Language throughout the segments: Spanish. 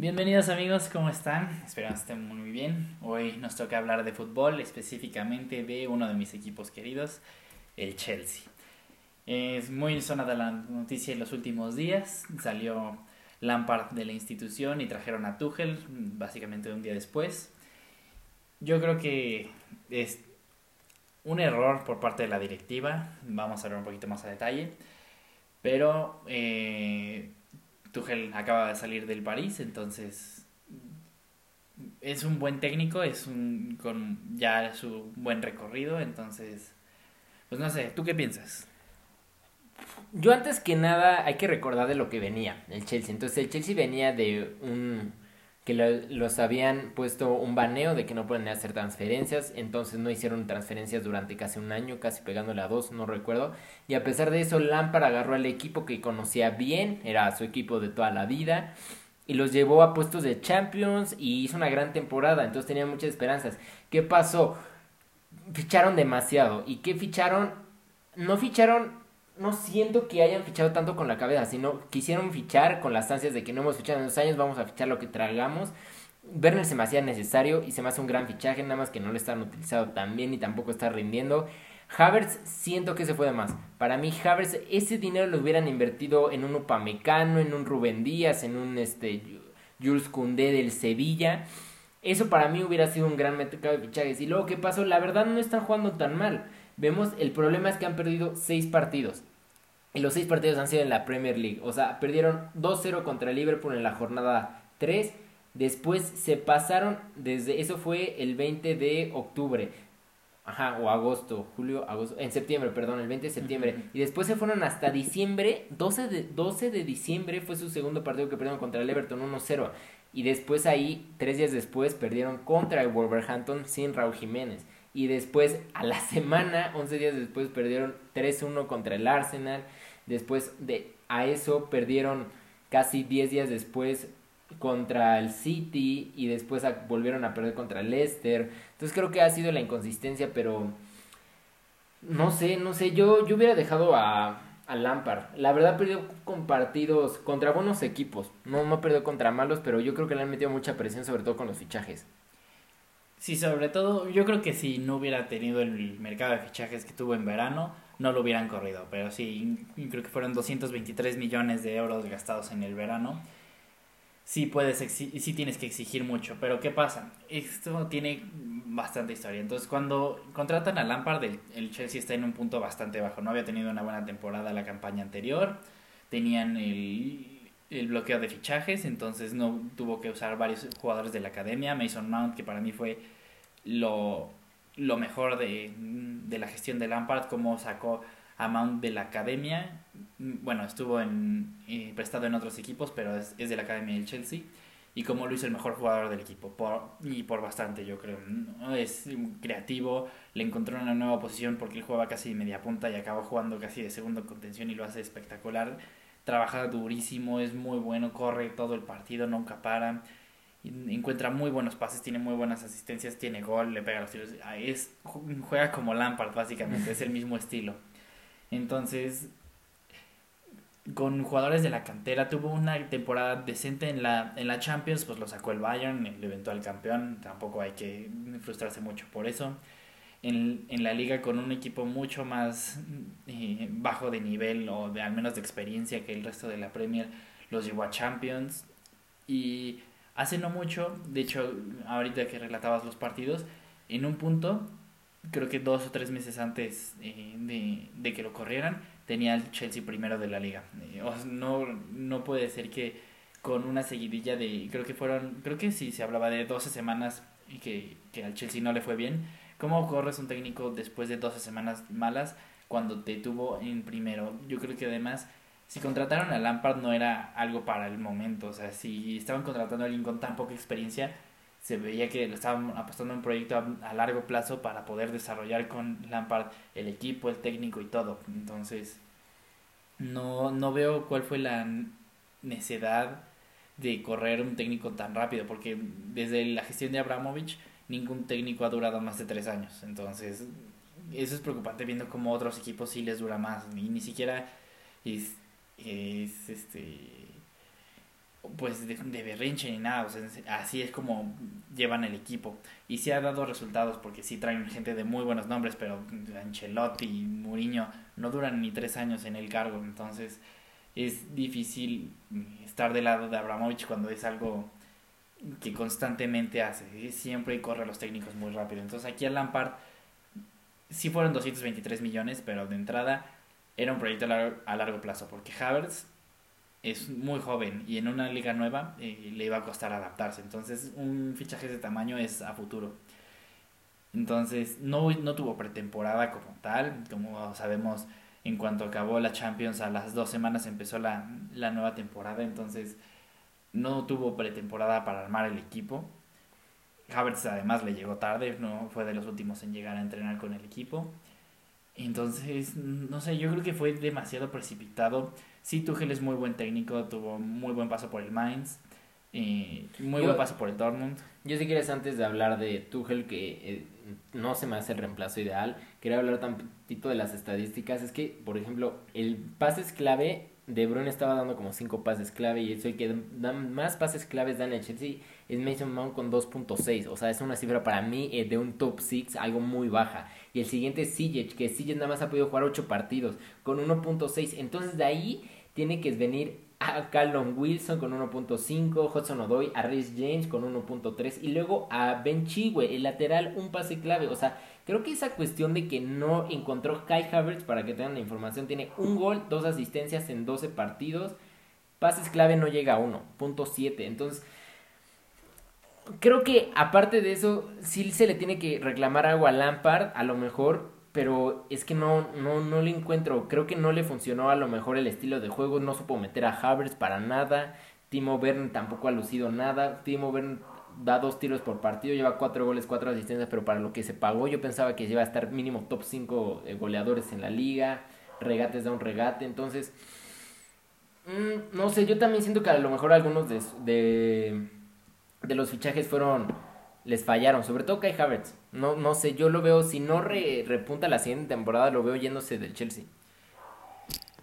Bienvenidos amigos, ¿cómo están? Espero que estén muy bien. Hoy nos toca hablar de fútbol, específicamente de uno de mis equipos queridos, el Chelsea. Es muy sonada la noticia en los últimos días. Salió Lampard de la institución y trajeron a Tuchel, básicamente un día después. Yo creo que es un error por parte de la directiva. Vamos a ver un poquito más a detalle. Pero eh, Tuchel acaba de salir del París, entonces es un buen técnico, es un con ya su buen recorrido, entonces pues no sé, ¿tú qué piensas? Yo antes que nada hay que recordar de lo que venía el Chelsea. Entonces el Chelsea venía de un que los habían puesto un baneo de que no pueden hacer transferencias, entonces no hicieron transferencias durante casi un año, casi pegándole a dos, no recuerdo. Y a pesar de eso, Lampard agarró al equipo que conocía bien, era su equipo de toda la vida, y los llevó a puestos de Champions y hizo una gran temporada, entonces tenía muchas esperanzas. ¿Qué pasó? Ficharon demasiado. ¿Y qué ficharon? No ficharon no siento que hayan fichado tanto con la cabeza, sino quisieron fichar con las ansias de que no hemos fichado en dos años, vamos a fichar lo que tragamos. Werner se me hacía necesario y se me hace un gran fichaje, nada más que no lo están utilizando tan bien y tampoco está rindiendo. Havertz siento que se fue de más. Para mí Havertz ese dinero lo hubieran invertido en un Upamecano, en un Rubén Díaz, en un este Jules Koundé del Sevilla. Eso para mí hubiera sido un gran mercado de fichajes. Y luego, ¿qué pasó? La verdad no están jugando tan mal. Vemos, el problema es que han perdido seis partidos. Y los seis partidos han sido en la Premier League. O sea, perdieron 2-0 contra Liverpool en la jornada 3. Después se pasaron desde. Eso fue el 20 de octubre. Ajá, o agosto, julio, agosto, en septiembre, perdón, el 20 de septiembre. Y después se fueron hasta diciembre, 12 de, 12 de diciembre fue su segundo partido que perdieron contra el Everton 1-0. Y después ahí, tres días después, perdieron contra el Wolverhampton sin Raúl Jiménez. Y después, a la semana, 11 días después, perdieron 3-1 contra el Arsenal. Después de a eso perdieron casi 10 días después contra el City y después volvieron a perder contra el Leicester. Entonces creo que ha sido la inconsistencia, pero no sé, no sé, yo, yo hubiera dejado a, a Lampard. La verdad perdió con partidos contra buenos equipos. No, no perdió contra malos, pero yo creo que le han metido mucha presión, sobre todo con los fichajes. Sí, sobre todo, yo creo que si no hubiera tenido el mercado de fichajes que tuvo en verano, no lo hubieran corrido. Pero sí, creo que fueron 223 millones de euros gastados en el verano. Sí, puedes sí tienes que exigir mucho. Pero ¿qué pasa? Esto tiene bastante historia. Entonces, cuando contratan a Lampard, el, el Chelsea está en un punto bastante bajo. No había tenido una buena temporada la campaña anterior. Tenían el el bloqueo de fichajes, entonces no tuvo que usar varios jugadores de la academia. Mason Mount, que para mí fue lo, lo mejor de, de, la gestión de Lampard, como sacó a Mount de la academia. Bueno, estuvo en, eh, prestado en otros equipos, pero es, es, de la academia del Chelsea. Y como lo hizo el mejor jugador del equipo, por, y por bastante, yo creo. Es creativo, le encontró una nueva posición porque él jugaba casi media punta y acabó jugando casi de segundo contención y lo hace espectacular trabaja durísimo, es muy bueno, corre todo el partido, nunca para, encuentra muy buenos pases, tiene muy buenas asistencias, tiene gol, le pega los tiros, ah, es, juega como Lampard básicamente, es el mismo estilo. Entonces, con jugadores de la cantera, tuvo una temporada decente en la, en la Champions, pues lo sacó el Bayern, el eventual campeón, tampoco hay que frustrarse mucho por eso en, en la liga con un equipo mucho más eh, bajo de nivel o de al menos de experiencia que el resto de la Premier, los llevó a Champions. Y hace no mucho, de hecho, ahorita que relatabas los partidos, en un punto, creo que dos o tres meses antes eh, de, de, que lo corrieran, tenía el Chelsea primero de la liga. Eh, no, no puede ser que con una seguidilla de, creo que fueron, creo que sí, se hablaba de 12 semanas y que, que al Chelsea no le fue bien ¿Cómo corres un técnico después de 12 semanas malas cuando te tuvo en primero? Yo creo que además, si contrataron a Lampard no era algo para el momento. O sea, si estaban contratando a alguien con tan poca experiencia, se veía que le estaban apostando un proyecto a, largo plazo para poder desarrollar con Lampard el equipo, el técnico y todo. Entonces, no, no veo cuál fue la necedad de correr un técnico tan rápido, porque desde la gestión de Abramovich ningún técnico ha durado más de tres años. Entonces, eso es preocupante viendo cómo otros equipos sí les dura más. Y ni siquiera es, es este pues de, berrinche ni nada, así es como llevan el equipo. Y sí ha dado resultados porque sí traen gente de muy buenos nombres, pero Ancelotti y Mourinho no duran ni tres años en el cargo, entonces es difícil estar del lado de Abramovich cuando es algo que constantemente hace, siempre corre a los técnicos muy rápido. Entonces aquí a Lampard sí fueron 223 millones, pero de entrada era un proyecto a largo, plazo, porque Havertz es muy joven y en una liga nueva eh, le iba a costar adaptarse. Entonces, un fichaje de tamaño es a futuro. Entonces, no, no tuvo pretemporada como tal. Como sabemos, en cuanto acabó la Champions, a las dos semanas empezó la, la nueva temporada. Entonces, no tuvo pretemporada para armar el equipo. Havertz además le llegó tarde, no fue de los últimos en llegar a entrenar con el equipo. Entonces, no sé, yo creo que fue demasiado precipitado Sí, Tuchel es muy buen técnico, tuvo muy buen paso por el Mainz, y muy buen paso por el Dortmund. Yo si quieres antes de hablar de Tuchel, que eh, no se me hace el reemplazo ideal, quería hablar tantito de las estadísticas. Es que, por ejemplo, el pase es clave, De Bruyne estaba dando como 5 pases clave y eso que da más pases claves dan el Chelsea es Mason Mount con 2.6. O sea, es una cifra para mí eh, de un top 6, algo muy baja. Y el siguiente es Sijic, que Sijic nada más ha podido jugar 8 partidos con 1.6. Entonces de ahí tiene que venir a Callum Wilson con 1.5, Hudson Odoy, a Rhys James con 1.3 y luego a Ben Chigwe, el lateral, un pase clave. O sea, creo que esa cuestión de que no encontró Kai Havertz, para que tengan la información, tiene un gol, dos asistencias en 12 partidos, pases clave no llega a 1.7. Entonces, creo que aparte de eso, sí se le tiene que reclamar algo a Lampard, a lo mejor pero es que no, no, no le encuentro. Creo que no le funcionó a lo mejor el estilo de juego. No supo meter a Havertz para nada. Timo Werner tampoco ha lucido nada. Timo Werner da dos tiros por partido, lleva cuatro goles, cuatro asistencias, pero para lo que se pagó yo pensaba que iba a estar mínimo top 5 eh, goleadores en la liga. Regates da un regate. Entonces, mm, no sé, yo también siento que a lo mejor algunos de, de los fichajes fueron les fallaron, sobre todo Kai Havertz. No, no sé, yo lo veo, si no repunta la siguiente temporada, lo veo yéndose del Chelsea.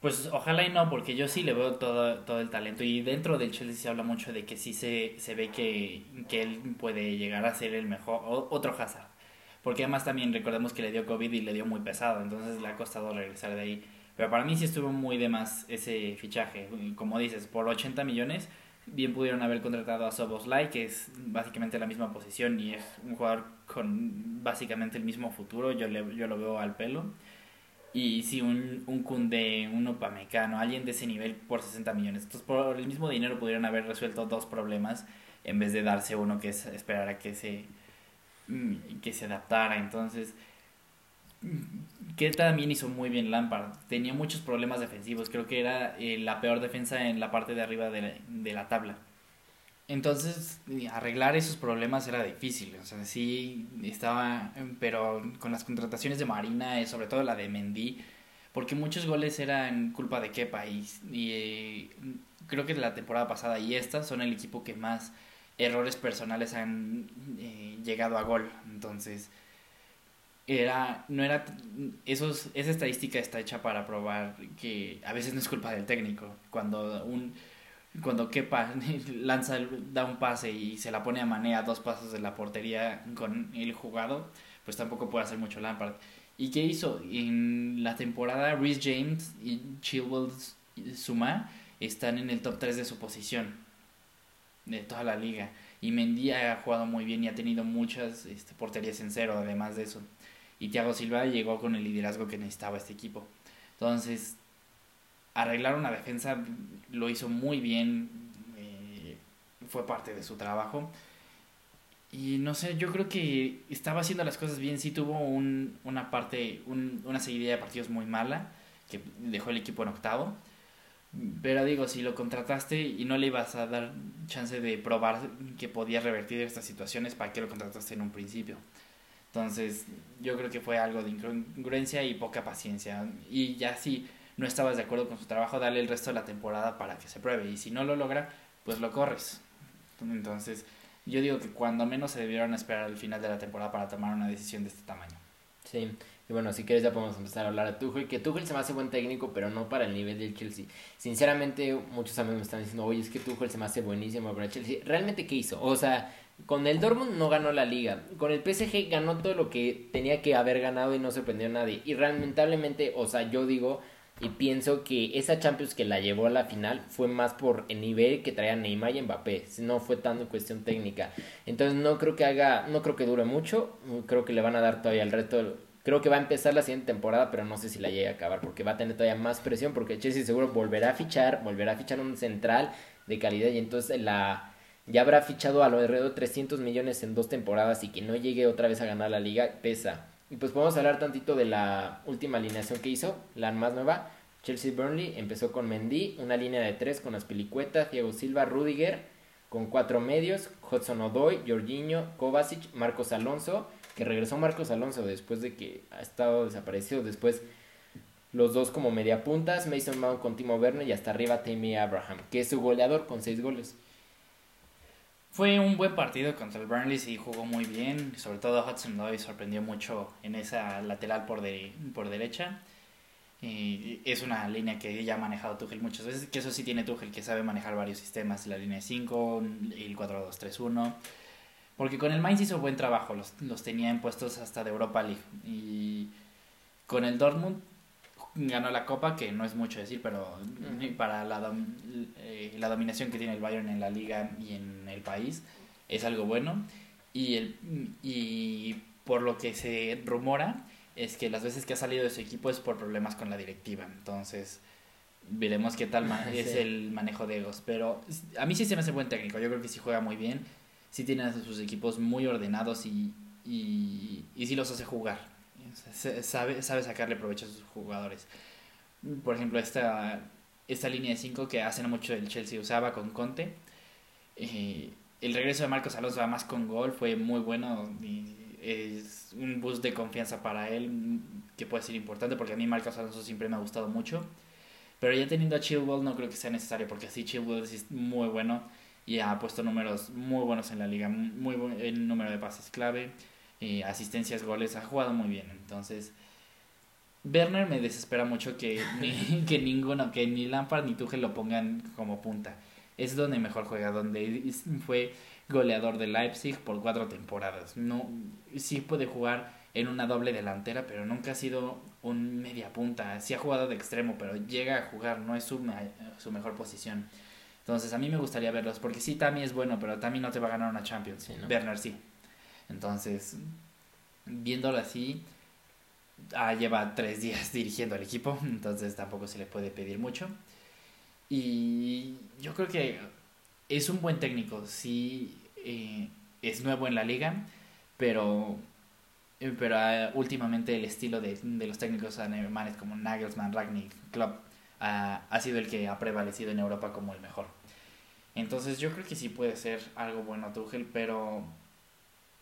Pues ojalá y no, porque yo sí le veo todo, todo el talento. Y dentro del Chelsea se habla mucho de que sí se, se ve que, que él puede llegar a ser el mejor, otro Hazard. Porque además también recordemos que le dio COVID y le dio muy pesado, entonces le ha costado regresar de ahí. Pero para mí sí estuvo muy de más ese fichaje. Como dices, por 80 millones Bien pudieron haber contratado a Soboslai, que es básicamente la misma posición y es un jugador con básicamente el mismo futuro, yo, le, yo lo veo al pelo. Y sí, un, un Kunde, un Opamecano, alguien de ese nivel por 60 millones. Entonces, por el mismo dinero pudieron haber resuelto dos problemas en vez de darse uno que es esperar a que se, mm, que se adaptara. Entonces, que también hizo muy bien Lampard. Tenía muchos problemas defensivos. Creo que era eh, la peor defensa en la parte de arriba de la, de la, tabla. Entonces, arreglar esos problemas era difícil. O sea, sí estaba. Pero con las contrataciones de Marina, eh, sobre todo la de Mendy, porque muchos goles eran culpa de Kepa. Y, y eh, creo que la temporada pasada y esta son el equipo que más errores personales han llegado a gol. Entonces era no era esos esa estadística está hecha para probar que a veces no es culpa del técnico. Cuando un cuando Kepa lanza da un pase y se la pone a manea dos pasos de la portería con el jugado pues tampoco puede hacer mucho Lampard. Y qué hizo en la temporada Rhys James y Chilwell Suma están en el top 3 de su posición de toda la liga. Y Mendy ha jugado muy bien y ha tenido muchas este, porterías en cero además de eso y Thiago Silva llegó con el liderazgo que necesitaba este equipo. Entonces, arreglar una defensa lo hizo muy bien, eh, fue parte de su trabajo. Y no sé, yo creo que estaba haciendo las cosas bien, sí tuvo un, una parte, un, una seguidilla de partidos muy mala, que dejó el equipo en octavo. Pero digo, si lo contrataste y no le ibas a dar chance de probar que podía revertir estas situaciones, ¿para qué lo contrataste en un principio? Entonces, yo creo que fue algo de incongruencia y poca paciencia. Y ya si no estabas de acuerdo con su trabajo, dale el resto de la temporada para que se pruebe. Y si no lo logra, pues lo corres. Entonces, yo digo que cuando menos se debieron esperar al final de la temporada para tomar una decisión de este tamaño. Sí, Y bueno, si quieres ya podemos empezar a hablar de Tuchel, que Tuchel se me hace buen técnico, pero no para el nivel del Chelsea. Sinceramente, muchos amigos me están diciendo, oye, es que Tuchel se me hace buenísimo para el Chelsea. ¿Realmente qué hizo? O sea, con el Dortmund no ganó la liga. Con el PSG ganó todo lo que tenía que haber ganado y no sorprendió a nadie. Y lamentablemente, o sea, yo digo y pienso que esa Champions que la llevó a la final fue más por el nivel que traía Neymar y Mbappé, no fue tanto cuestión técnica. Entonces no creo que haga, no creo que dure mucho, creo que le van a dar todavía el reto, creo que va a empezar la siguiente temporada, pero no sé si la llegue a acabar porque va a tener todavía más presión porque Chelsea seguro volverá a fichar, volverá a fichar un central de calidad y entonces la ya habrá fichado a lo alrededor de 300 millones en dos temporadas y que no llegue otra vez a ganar la liga pesa. Y pues podemos hablar tantito de la última alineación que hizo, la más nueva. Chelsea Burnley empezó con Mendy, una línea de tres con Aspilicueta, Diego Silva, Rudiger, con cuatro medios, Hudson Odoy, Jorginho, Kovacic, Marcos Alonso, que regresó Marcos Alonso después de que ha estado desaparecido. Después los dos como media puntas, Mason Mount con Timo Werner y hasta arriba Tammy Abraham, que es su goleador con seis goles. Fue un buen partido contra el Burnley, sí jugó muy bien, sobre todo Hudson Doy sorprendió mucho en esa lateral por, de, por derecha. Y es una línea que ya ha manejado Tuchel muchas veces, que eso sí tiene Tuchel, que sabe manejar varios sistemas, la línea 5, el 4-2-3-1. Porque con el Mainz hizo buen trabajo, los, los tenía en puestos hasta de Europa League. Y con el Dortmund ganó la Copa, que no es mucho decir, pero para la, eh, la dominación que tiene el Bayern en la liga y en el país es algo bueno. Y, el, y por lo que se rumora es que las veces que ha salido de su equipo es por problemas con la directiva. Entonces, veremos qué tal es el manejo de egos. Pero a mí sí se me hace buen técnico. Yo creo que sí juega muy bien. Sí tiene a sus equipos muy ordenados y, y, y sí los hace jugar sabe, sabe sacarle provecho a sus jugadores. Por ejemplo, esta, esta línea de 5 que hace no mucho el Chelsea usaba con Conte. Eh, el regreso de Marcos Alonso más con gol fue muy bueno es un boost de confianza para él que puede ser importante porque a mí Marcos Alonso siempre me ha gustado mucho. Pero ya teniendo a Chilwell no creo que sea necesario porque así Chilwell es muy bueno y ha puesto números muy buenos en la liga, muy buen el número de pases clave eh, asistencias, goles, ha jugado muy bien. Entonces, Werner me desespera mucho que, ni, que ninguno, que ni Lampard ni Tuchel lo pongan como punta. Es donde mejor juega, donde fue goleador de Leipzig por cuatro temporadas. No, sí puede jugar en una doble delantera, pero nunca ha sido un media punta. Sí ha jugado de extremo, pero llega a jugar, no es su, su mejor posición. Entonces a mí me gustaría verlos, porque sí, Tami es bueno, pero Tami no te va a ganar una Champions. Werner sí. Entonces, viéndolo así, ah, lleva tres días dirigiendo al equipo, entonces tampoco se le puede pedir mucho. Y yo creo que es un buen técnico, sí eh, es nuevo en la liga, pero, pero ah, últimamente el estilo de, los técnicos alemanes como Nagelsmann, Ragnick, Klopp ah, ha sido el que ha prevalecido en Europa como el mejor. Entonces yo creo que sí puede ser algo bueno Tuchel, pero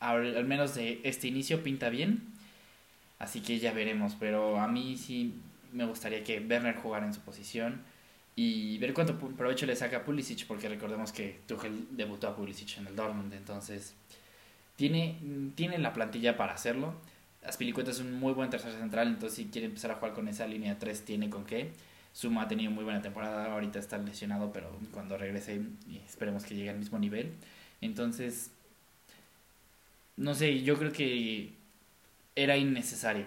al menos de este inicio pinta bien. Así que ya veremos. Pero a mí sí me gustaría que Werner jugara en su posición y ver cuánto provecho le saca a Pulisic, porque recordemos que Tuchel debutó a Pulisic en el Dortmund, entonces tiene, tiene la plantilla para hacerlo. Aspilicueta es un muy buen tercer central, entonces si quiere empezar a jugar con esa línea 3 tiene con qué. Suma ha tenido muy buena temporada, ahorita está lesionado, pero cuando regrese esperemos que llegue al mismo nivel. Entonces no sé, yo creo que era innecesario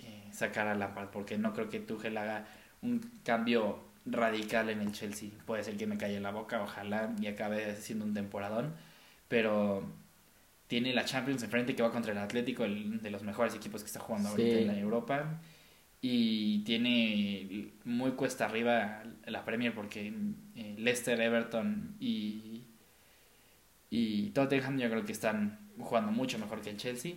eh, sacar a Lampard porque no creo que Tuchel haga un cambio radical en el Chelsea. Puede ser que me calle la boca, ojalá y acabe siendo un temporadón, pero tiene la Champions enfrente que va contra el Atlético, el de los mejores equipos que está jugando ahorita en la Europa. Y tiene muy cuesta arriba la Premier porque eh, Leicester, Everton y, y Tottenham yo creo que están jugando mucho mejor que el Chelsea.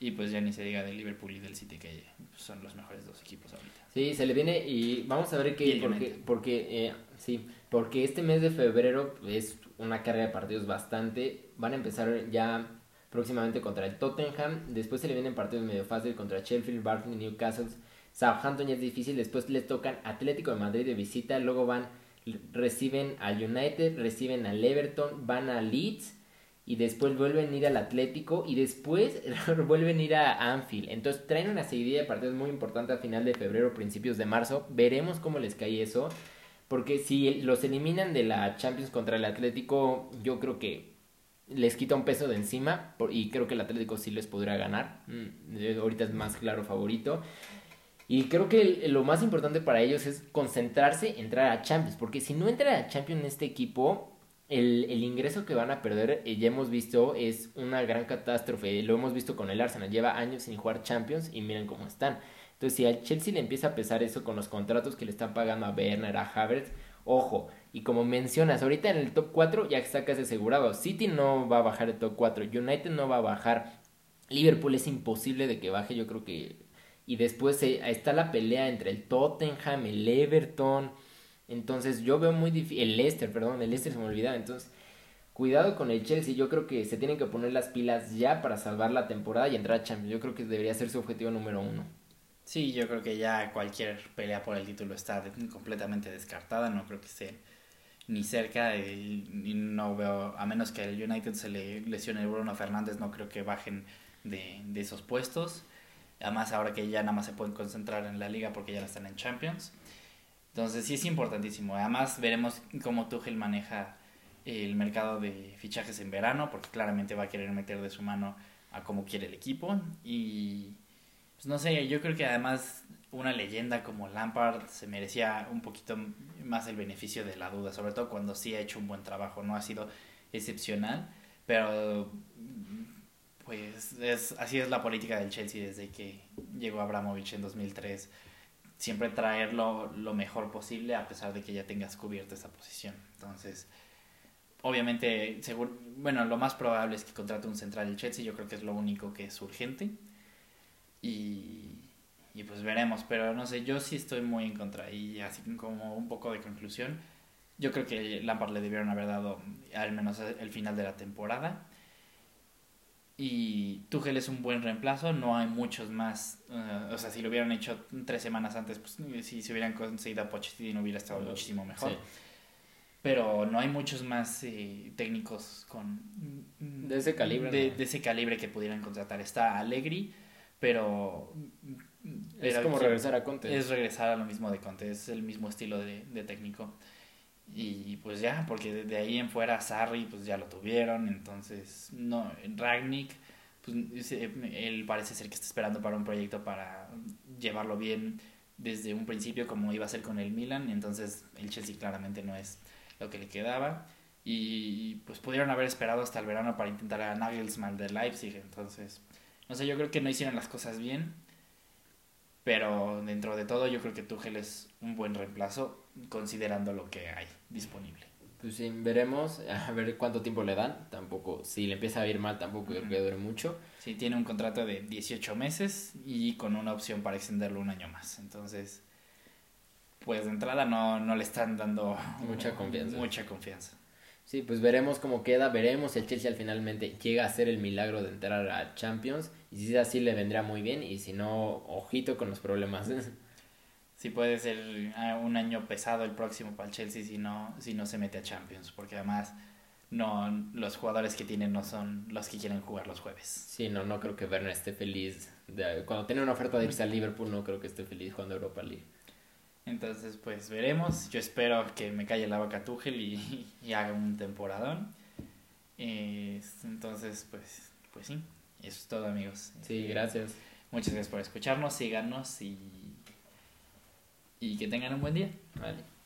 Y pues ya ni se diga del Liverpool y del City, que son los mejores dos equipos ahorita. Sí, se le viene y vamos a ver qué, porque, porque, eh, sí, porque este mes de febrero es una carga de partidos bastante. Van a empezar ya próximamente contra el Tottenham. Después se le vienen partidos medio fácil contra Sheffield, Barkley, Newcastle. Southampton ya es difícil. Después les tocan Atlético de Madrid de visita. Luego van, reciben al United, reciben al Everton, van a Leeds y después vuelven a ir al Atlético y después vuelven a ir a Anfield. Entonces traen una serie de partidos muy importantes a final de febrero, principios de marzo. Veremos cómo les cae eso. Porque si los eliminan de la Champions contra el Atlético, yo creo que les quita un peso de encima y creo que el Atlético sí les podrá ganar. Mm, ahorita es más claro favorito. Y creo que lo más importante para ellos es concentrarse, entrar a Champions. Porque si no entra a Champions este equipo, el, el, ingreso que van a perder, eh, ya hemos visto, es una gran catástrofe. Lo hemos visto con el Arsenal. Lleva años sin jugar Champions y miren cómo están. Entonces, si al Chelsea le empieza a pesar eso con los contratos que le están pagando a Werner, a Havertz, ojo. Y como mencionas, ahorita en el top 4 ya está casi asegurado. City no va a bajar el top 4. United no va a bajar. Liverpool es imposible de que baje. Yo creo que. Y después eh, está la pelea entre el Tottenham, el Everton. Entonces yo veo muy difícil, el Leicester, perdón, el Leicester se me olvidaba, entonces cuidado con el Chelsea, yo creo que se tienen que poner las pilas ya para salvar la temporada y entrar a Champions, yo creo que debería ser su objetivo número uno. Sí, yo creo que ya cualquier pelea por el título está completamente descartada, no creo que esté ni cerca y, no veo, a menos que el United se le lesione Bruno Fernández, no creo que bajen de, de esos puestos. Además, ahora que ya nada más se pueden concentrar en la liga porque ya no están en Champions. Entonces sí es importantísimo. Además veremos cómo Tuchel maneja el mercado de fichajes en verano, porque claramente va a querer meter de su mano a cómo quiere el equipo. Y pues no sé, yo creo que además una leyenda como Lampard se merecía un poquito más el beneficio de la duda, sobre todo cuando sí ha hecho un buen trabajo, no ha sido excepcional, pero pues es, así es la política del Chelsea desde que llegó Abramovich en 2003 siempre traer lo, mejor posible a pesar de que ya tengas cubierta esa posición. Entonces, obviamente, seguro, bueno, lo más probable es que contrate un central del Chelsea, yo creo que es lo único que es urgente. Y, y pues veremos, pero no sé, yo sí estoy muy en contra y así como un poco de conclusión, yo creo que Lampard le debieron haber dado al menos el final de la temporada y Tuchel es un buen reemplazo, no hay muchos más, eh, o sea, si lo hubieran hecho tres semanas antes, pues si se hubieran conseguido a Pochettino hubiera estado muchísimo mejor. Pero no hay muchos más eh, técnicos con... De ese calibre. De, ese calibre que pudieran contratar. Está Allegri, pero... Es como regresar a Conte. Es regresar a lo mismo de Conte, es el mismo estilo de, de técnico. Y pues ya, porque de ahí en fuera Sarri pues ya lo tuvieron, entonces no, Ragnick pues él parece ser que está esperando para un proyecto para llevarlo bien desde un principio como iba a ser con el Milan, entonces el Chelsea claramente no es lo que le quedaba. Y pues pudieron haber esperado hasta el verano para intentar a Nagelsmann de Leipzig, entonces no sé, yo creo que no hicieron las cosas bien, pero dentro de todo yo creo que Tuchel es un buen reemplazo considerando lo que hay disponible. Pues sí, veremos a ver cuánto tiempo le dan. Tampoco, si le empieza a ir mal, tampoco creo que dure mucho. Sí, tiene un contrato de 18 meses y con una opción para extenderlo un año más. Entonces, pues de entrada no, no le están dando mucha confianza. Mucha confianza. Sí, pues veremos cómo queda, veremos si el Chelsea al finalmente llega a hacer el milagro de entrar a Champions. Y si es así, le vendrá muy bien. Y si no, ojito con los problemas. sí puede ser ah, un año pesado el próximo para el Chelsea si no, si no se mete a Champions, porque además no los jugadores que tienen no son los que quieren jugar los jueves. Sí, no, no creo que Werner esté feliz. De, cuando tiene una oferta de irse a Liverpool, no creo que esté feliz jugando Europa League. Entonces, pues veremos. Yo espero que me calle la vaca Tuchel y, y haga un temporadón. entonces, pues, pues sí, eso es todo, amigos. Sí, gracias. Muchas gracias por escucharnos, síganos y y que tengan un buen día. Vale.